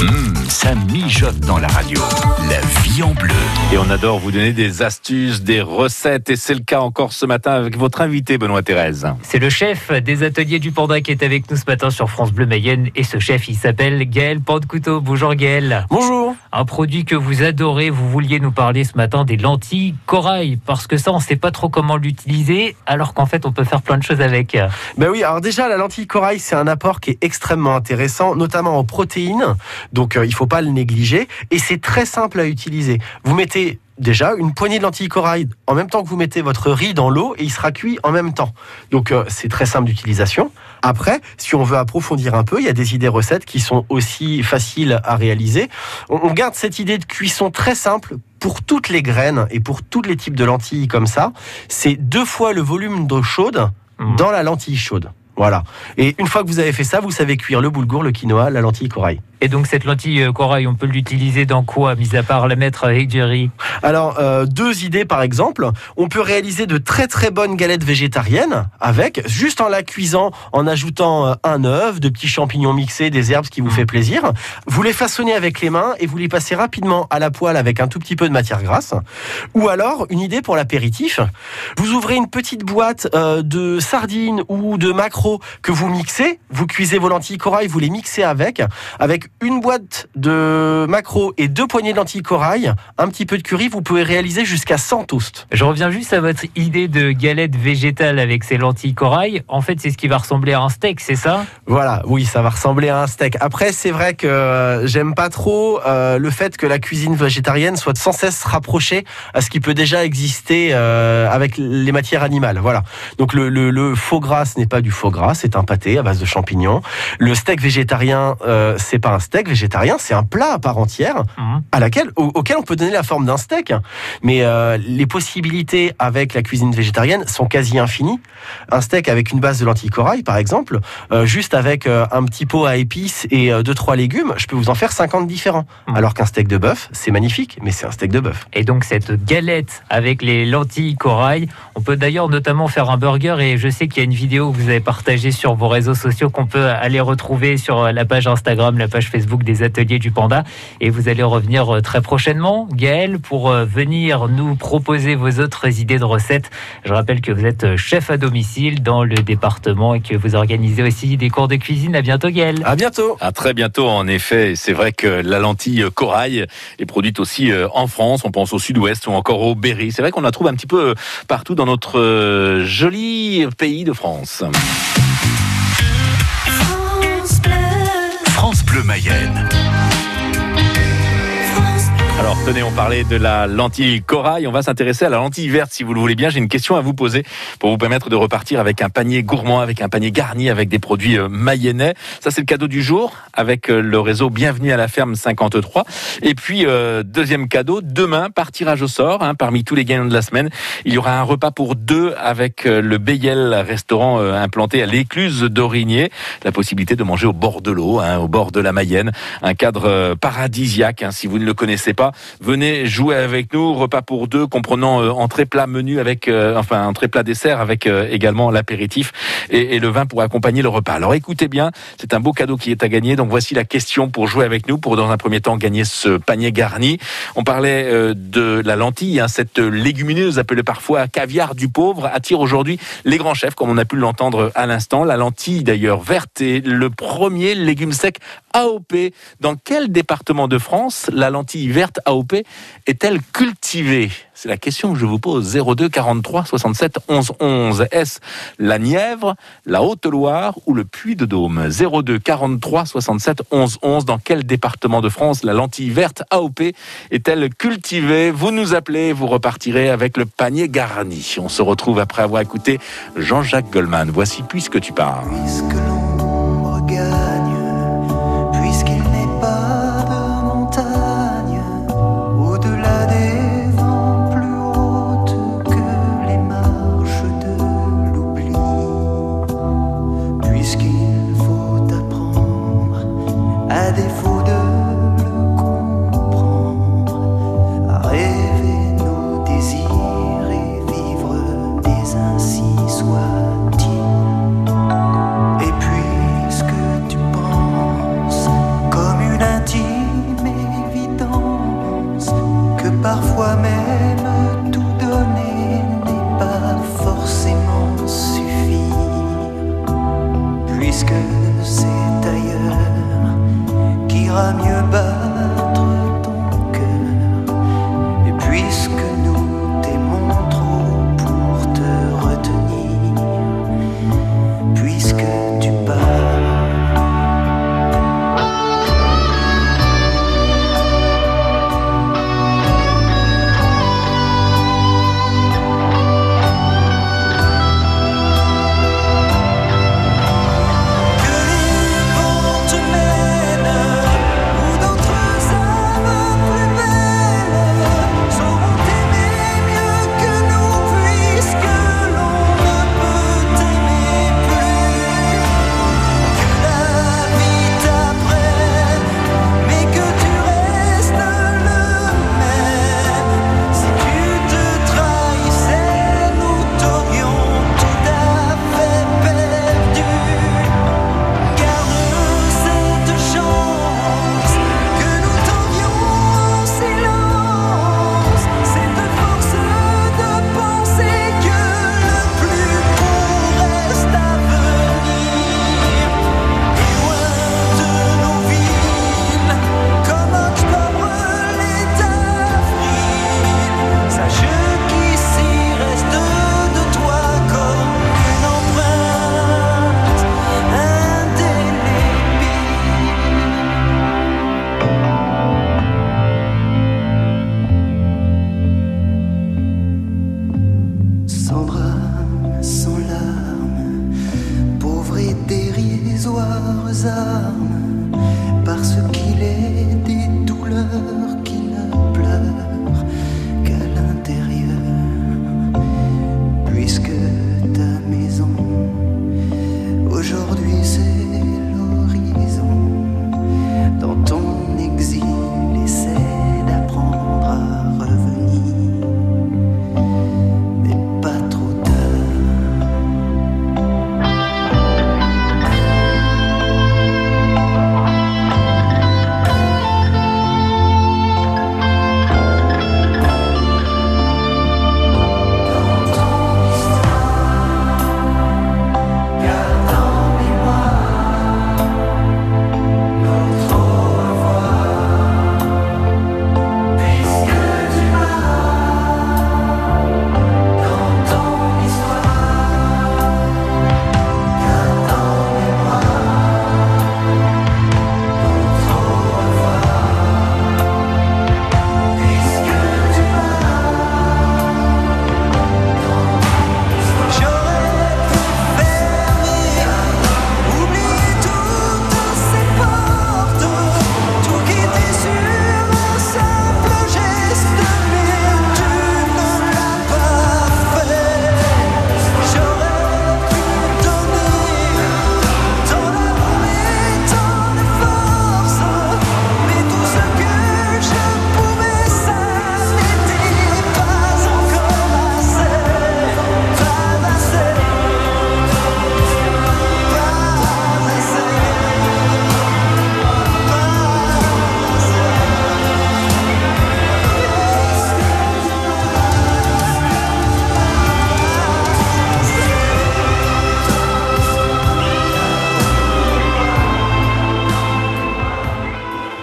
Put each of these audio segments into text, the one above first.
Hum, ça mijote dans la radio. La vie en bleu. Et on adore vous donner des astuces, des recettes. Et c'est le cas encore ce matin avec votre invité, Benoît Thérèse. C'est le chef des ateliers du Panda qui est avec nous ce matin sur France Bleu Mayenne. Et ce chef, il s'appelle Gaël Couteau. Bonjour Gaël. Bonjour. Un produit que vous adorez. Vous vouliez nous parler ce matin des lentilles corail. Parce que ça, on ne sait pas trop comment l'utiliser. Alors qu'en fait, on peut faire plein de choses avec. Ben oui, alors déjà, la lentille corail, c'est un apport qui est extrêmement intéressant, notamment en protéines. Donc euh, il ne faut pas le négliger. Et c'est très simple à utiliser. Vous mettez déjà une poignée de lentilles corail en même temps que vous mettez votre riz dans l'eau et il sera cuit en même temps. Donc euh, c'est très simple d'utilisation. Après, si on veut approfondir un peu, il y a des idées recettes qui sont aussi faciles à réaliser. On, garde cette idée de cuisson très simple pour toutes les graines et pour tous les types de lentilles comme ça. C'est deux fois le volume d'eau chaude mmh. dans la lentille chaude. Voilà. Et une fois que vous avez fait ça, vous savez cuire le boulgour, le quinoa, la lentille corail. Et donc cette lentille euh, corail, on peut l'utiliser dans quoi, mis à part la mettre avec du riz Alors, euh, deux idées par exemple. On peut réaliser de très très bonnes galettes végétariennes avec, juste en la cuisant, en ajoutant euh, un œuf, de petits champignons mixés, des herbes qui vous fait plaisir. Vous les façonnez avec les mains et vous les passez rapidement à la poêle avec un tout petit peu de matière grasse. Ou alors, une idée pour l'apéritif. Vous ouvrez une petite boîte de sardines ou de maquereaux que vous mixez, vous cuisez vos lentilles corail, vous les mixez avec, avec une boîte de macro et deux poignées de lentilles corail, un petit peu de curry, vous pouvez réaliser jusqu'à 100 toasts. Je reviens juste à votre idée de galette végétale avec ces lentilles corail. En fait, c'est ce qui va ressembler à un steak, c'est ça? Voilà, oui, ça va ressembler à un steak. Après, c'est vrai que euh, j'aime pas trop euh, le fait que la cuisine végétarienne soit sans cesse rapprochée à ce qui peut déjà exister euh, avec les matières animales. Voilà. Donc le, le faux gras, ce n'est pas du faux gras c'est un pâté à base de champignons. Le steak végétarien, euh, c'est pas un steak végétarien, c'est un plat à part entière mhm. à laquelle, auquel on peut donner la forme d'un steak. Mais euh, les possibilités avec la cuisine végétarienne sont quasi infinies. Un steak avec une base de lentilles corail, par exemple, euh, juste avec un petit pot à épices et deux trois légumes, je peux vous en faire 50 différents. Mhm. Alors qu'un steak de bœuf, c'est magnifique, mais c'est un steak de bœuf. Et donc cette galette avec les lentilles corail, on peut d'ailleurs notamment faire un burger. Et je sais qu'il y a une vidéo que vous avez partagée sur vos réseaux sociaux qu'on peut aller retrouver sur la page Instagram, la page Facebook des Ateliers du Panda. Et vous allez revenir euh, très prochainement, Gaël, pour euh, venir nous proposer vos autres idées de recettes. Je rappelle que vous êtes euh, chef à domicile dans le département et que vous organisez aussi des cours de cuisine. À bientôt, Gaël. À bientôt. À très bientôt, en effet. C'est vrai que la lentille corail est produite aussi en France. On pense au sud-ouest ou encore au Berry. C'est vrai qu'on la trouve un petit peu partout dans notre joli pays de France. Mayenne. Alors tenez, on parlait de la lentille corail, on va s'intéresser à la lentille verte si vous le voulez bien. J'ai une question à vous poser pour vous permettre de repartir avec un panier gourmand, avec un panier garni avec des produits euh, mayennais. Ça c'est le cadeau du jour avec euh, le réseau Bienvenue à la ferme 53. Et puis euh, deuxième cadeau, demain par tirage au sort, hein, parmi tous les gagnants de la semaine, il y aura un repas pour deux avec le Beyel restaurant implanté à l'écluse d'Origné. La possibilité de manger au bord de l'eau, hein, au bord de la Mayenne, un cadre paradisiaque. Hein, si vous ne le connaissez pas, venez jouer avec nous. Repas pour deux, comprenant euh, entrée plat menu avec, euh, enfin entrée plat dessert avec euh, également l'apéritif et, le vin pour accompagner le repas. Alors écoutez bien, c'est un beau cadeau qui est à gagner. Donc voici la question pour jouer avec nous, pour dans un premier temps gagner ce panier garni. On parlait de la lentille, hein, cette légumineuse appelée parfois caviar du pauvre, attire aujourd'hui les grands chefs, comme on a pu l'entendre à l'instant. La lentille d'ailleurs verte est le premier légume sec AOP. Dans quel département de France la lentille verte AOP est-elle cultivée? C'est la question que je vous pose. 02 43 67 11 11. Est-ce la Nièvre, la Haute-Loire ou le Puy-de-Dôme? 02 43 67 11 11. Dans quel département de France la lentille verte AOP est-elle cultivée? Vous nous appelez, vous repartirez avec le panier garni. On se retrouve après avoir écouté Jean-Jacques Goldman. Voici Puisque tu pars.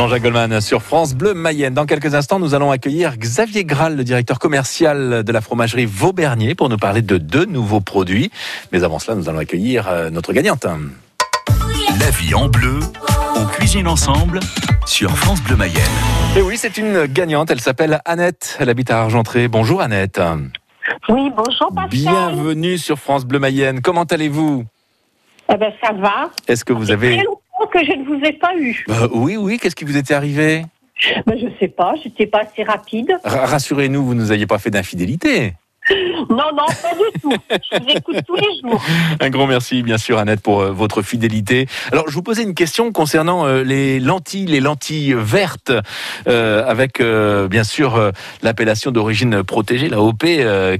Jean-Jacques Goldman sur France Bleu Mayenne. Dans quelques instants, nous allons accueillir Xavier Graal, le directeur commercial de la fromagerie Vaubernier, pour nous parler de deux nouveaux produits. Mais avant cela, nous allons accueillir euh, notre gagnante. La vie en bleu, on cuisine ensemble sur France Bleu Mayenne. Et oui, c'est une gagnante. Elle s'appelle Annette. Elle habite à Argentré. Bonjour Annette. Oui, bonjour Pascal. Bienvenue sur France Bleu Mayenne. Comment allez-vous? Eh ben, ça va. Est-ce que vous avez... que je ne vous ai pas eu. Euh, oui, oui, qu'est-ce qui vous était arrivé? Ben, je sais pas, j'étais pas assez rapide. Ra- Rassurez-nous, vous ne nous aviez pas fait d'infidélité. Non, non, pas du tout. Je vous écoute tous les jours. Un grand merci, bien sûr, Annette, pour euh, votre fidélité. Alors, je vous posais une question concernant euh, les lentilles, les lentilles vertes, euh, avec bien sûr l'appellation d'origine protégée, la OP,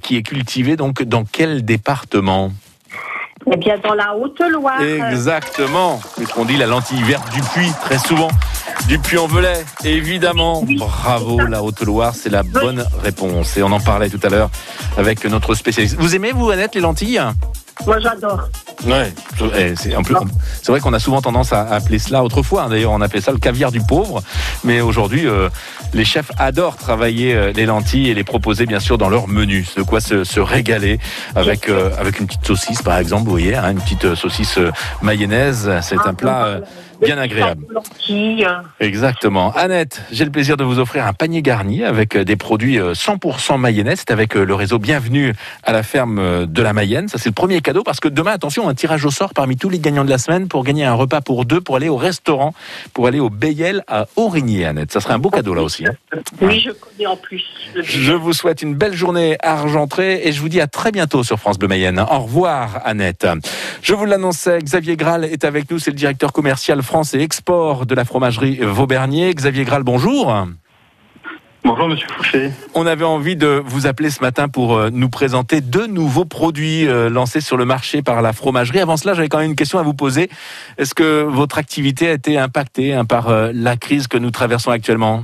qui est cultivée donc dans quel département? Eh bien, dans la Haute-Loire. Exactement. Puisqu'on dit la lentille verte du puits, très souvent. Du puits-en-velay, évidemment. Bravo, la Haute-Loire, c'est la bonne réponse. Et on en parlait tout à l'heure avec notre spécialiste. Vous aimez, vous, Annette, les lentilles? Moi, j'adore. Ouais, eh, c'est vrai qu'on a souvent tendance à appeler cela autrefois. hein, D'ailleurs, on appelait ça le caviar du pauvre. Mais aujourd'hui, euh, les chefs adorent travailler euh, les lentilles et les proposer bien sûr dans leur menu. De quoi se, se régaler avec euh, avec une petite saucisse, par exemple. Vous voyez, hein, une petite euh, saucisse euh, mayonnaise. C'est un plat euh, bien agréable. Lentilles. Exactement. Annette, j'ai le plaisir de vous offrir un panier garni avec euh, des produits euh, 100% mayonnaise. C'est avec euh, le réseau Bienvenue à la ferme euh, de la Mayenne. Ça, c'est le premier cadeau parce que demain, attention, un tirage au sort parmi tous les gagnants de la semaine pour gagner un repas pour deux pour aller au restaurant, pour aller au Bayel à Aurigny, Annette. Ça serait un beau cadeau là aussi. hein. Oui, je connais en plus. Je vous souhaite une belle journée à Argentré et je vous dis à très bientôt sur France Bleu Mayenne. Au revoir, Annette. Je vous l'annonçais, Xavier Graal est avec nous. C'est le directeur commercial France et export de la fromagerie Vaubernier. Xavier Graal, bonjour. Bonjour Monsieur Fouché. On avait envie de vous appeler ce matin pour euh, nous présenter deux nouveaux produits euh, lancés sur le marché par la fromagerie. Avant cela, j'avais quand même une question à vous poser. Est-ce que votre activité a été impactée hein, par euh, la crise que nous traversons actuellement?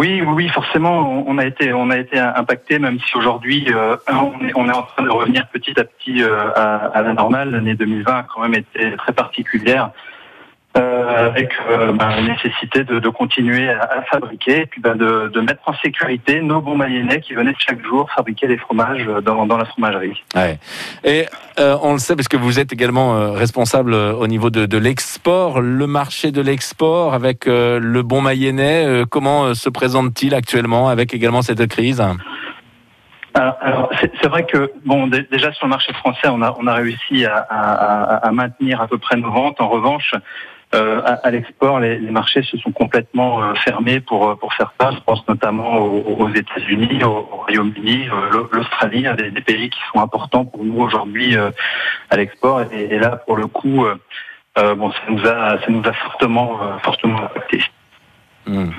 Oui, oui, forcément, on a été, on a été impacté, même si aujourd'hui euh, on, est, en train de revenir petit à petit euh, à la normale. L'année 2020 a quand même été très particulière. Euh, avec euh, ben, la nécessité de, de continuer à, à fabriquer et puis ben, de, de mettre en sécurité nos bons mayennais qui venaient chaque jour fabriquer les fromages dans, dans la fromagerie. Ouais. Et euh, on le sait parce que vous êtes également responsable au niveau de, de l'export, le marché de l'export avec le bon mayennais. comment se présente-t-il actuellement avec également cette crise? Alors, alors, c'est vrai que bon, dé- déjà sur le marché français, on a on a réussi à, à- à- à maintenir à peu près nos ventes. En revanche, euh, à, à l'export, les, les marchés se sont complètement euh, fermés pour euh, pour faire ça. Je pense notamment aux, aux États-Unis, au, au Royaume-Uni, euh, l'Au- l'Australie, hein, des, des pays qui sont importants pour nous aujourd'hui euh, à l'export. Et, et là, pour le coup, euh, bon, ça nous a ça nous a fortement euh, fortement impacté. Hmm.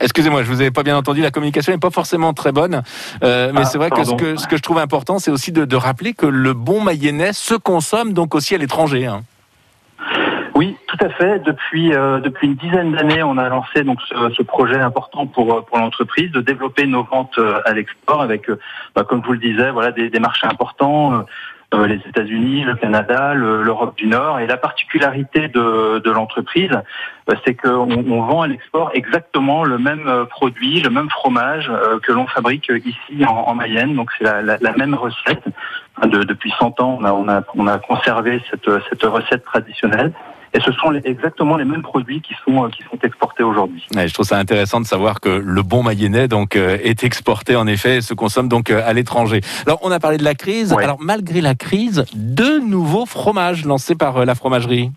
Excusez-moi, je vous avais pas bien entendu. La communication n'est pas forcément très bonne, Euh, mais Ah, c'est vrai que ce, que ce que je trouve important, c'est aussi de, de rappeler que le bon mayennais se consomme donc aussi à l'étranger. hein. Oui, tout à fait. Depuis euh, depuis une dizaine d'années, on a lancé donc ce, projet important pour euh, pour l'entreprise de développer nos ventes euh, à l'export avec, bah, comme je vous le disais, voilà des, marchés importants. les États-Unis, le Canada, le- l'Europe du Nord. Et la particularité de, de l'entreprise, euh, c'est qu'on on vend à l'export exactement le même produit, le même fromage que l'on fabrique ici en, en Mayenne. Donc c'est la, même recette. De- depuis 100 ans, on a, on a, on a conservé cette, cette recette traditionnelle. Et ce sont les- exactement les mêmes produits qui sont, euh, qui sont exportés aujourd'hui. Ouais, je trouve ça intéressant de savoir que le bon mayennais donc euh, est exporté en effet et se consomme donc euh, à l'étranger. Alors on a parlé de la crise. Ouais. Alors malgré la crise, deux nouveaux fromages lancés par la fromagerie.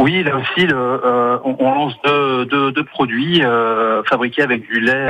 Oui, là aussi, le, euh, on, on lance deux, deux, deux produits euh, fabriqués avec du lait